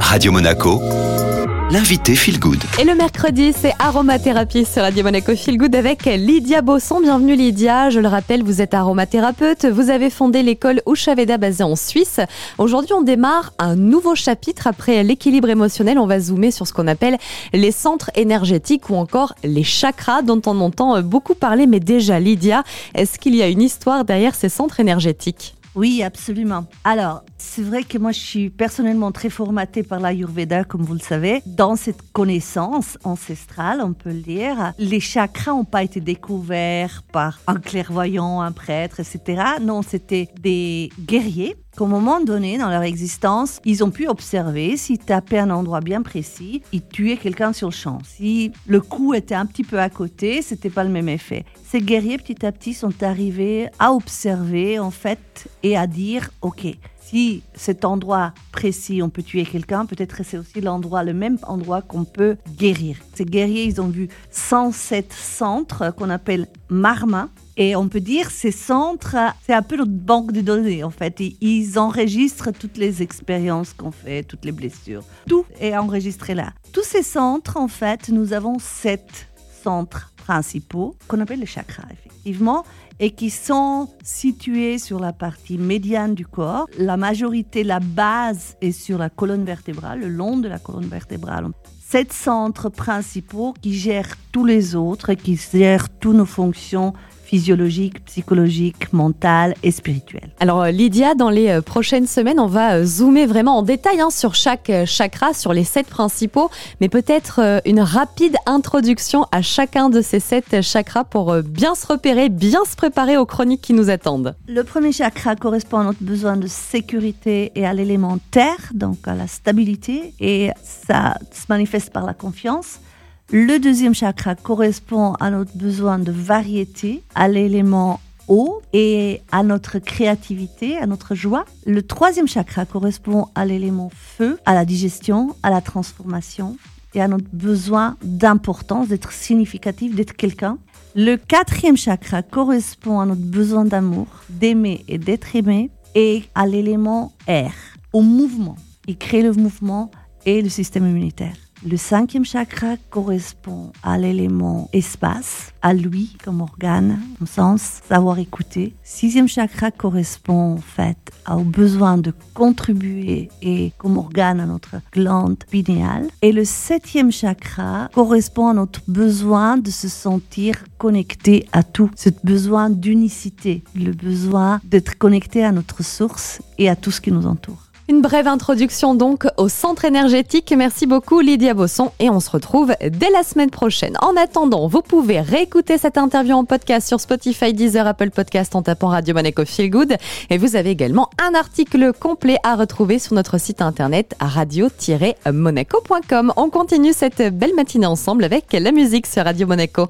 Radio Monaco, l'invité Feel Good. Et le mercredi, c'est aromathérapie sur Radio Monaco Feel Good avec Lydia Bosson. Bienvenue Lydia. Je le rappelle, vous êtes aromathérapeute. Vous avez fondé l'école Ushaveda basée en Suisse. Aujourd'hui, on démarre un nouveau chapitre. Après l'équilibre émotionnel, on va zoomer sur ce qu'on appelle les centres énergétiques ou encore les chakras dont on entend beaucoup parler. Mais déjà, Lydia, est-ce qu'il y a une histoire derrière ces centres énergétiques? Oui, absolument. Alors, c'est vrai que moi, je suis personnellement très formatée par l'Ayurveda, comme vous le savez. Dans cette connaissance ancestrale, on peut le dire, les chakras n'ont pas été découverts par un clairvoyant, un prêtre, etc. Non, c'était des guerriers qu'au moment donné dans leur existence, ils ont pu observer si tapaient un endroit bien précis, ils tuaient quelqu'un sur le champ. Si le coup était un petit peu à côté, c'était pas le même effet. Ces guerriers petit à petit sont arrivés à observer en fait et à dire OK, si cet endroit précis, on peut tuer quelqu'un, peut-être c'est aussi l'endroit, le même endroit qu'on peut guérir. Ces guerriers, ils ont vu 107 centres qu'on appelle marma. Et on peut dire ces centres, c'est un peu notre banque de données en fait. Ils enregistrent toutes les expériences qu'on fait, toutes les blessures. Tout est enregistré là. Tous ces centres, en fait, nous avons sept centres principaux qu'on appelle les chakras, effectivement, et qui sont situés sur la partie médiane du corps. La majorité, la base est sur la colonne vertébrale, le long de la colonne vertébrale. Sept centres principaux qui gèrent tous les autres et qui gèrent toutes nos fonctions physiologique, psychologique, mental et spirituel. Alors euh, Lydia, dans les euh, prochaines semaines, on va euh, zoomer vraiment en détail hein, sur chaque chakra, sur les sept principaux, mais peut-être une rapide introduction à chacun de ces sept chakras pour bien se repérer, bien se préparer aux chroniques qui nous attendent. Le premier chakra correspond à notre besoin de sécurité et à l'élément terre, donc à la stabilité, et ça se manifeste par la confiance. Le deuxième chakra correspond à notre besoin de variété, à l'élément eau et à notre créativité, à notre joie. Le troisième chakra correspond à l'élément feu, à la digestion, à la transformation et à notre besoin d'importance, d'être significatif, d'être quelqu'un. Le quatrième chakra correspond à notre besoin d'amour, d'aimer et d'être aimé et à l'élément air, au mouvement. Il crée le mouvement et le système immunitaire. Le cinquième chakra correspond à l'élément espace, à lui comme organe, comme sens, savoir écouter. Sixième chakra correspond en fait au besoin de contribuer et comme organe à notre glande pinéale. Et le septième chakra correspond à notre besoin de se sentir connecté à tout, ce besoin d'unicité, le besoin d'être connecté à notre source et à tout ce qui nous entoure. Une brève introduction donc au centre énergétique. Merci beaucoup Lydia Bosson et on se retrouve dès la semaine prochaine. En attendant, vous pouvez réécouter cette interview en podcast sur Spotify, Deezer, Apple Podcast en tapant Radio Monaco Feel Good et vous avez également un article complet à retrouver sur notre site internet radio-monaco.com. On continue cette belle matinée ensemble avec la musique sur Radio Monaco.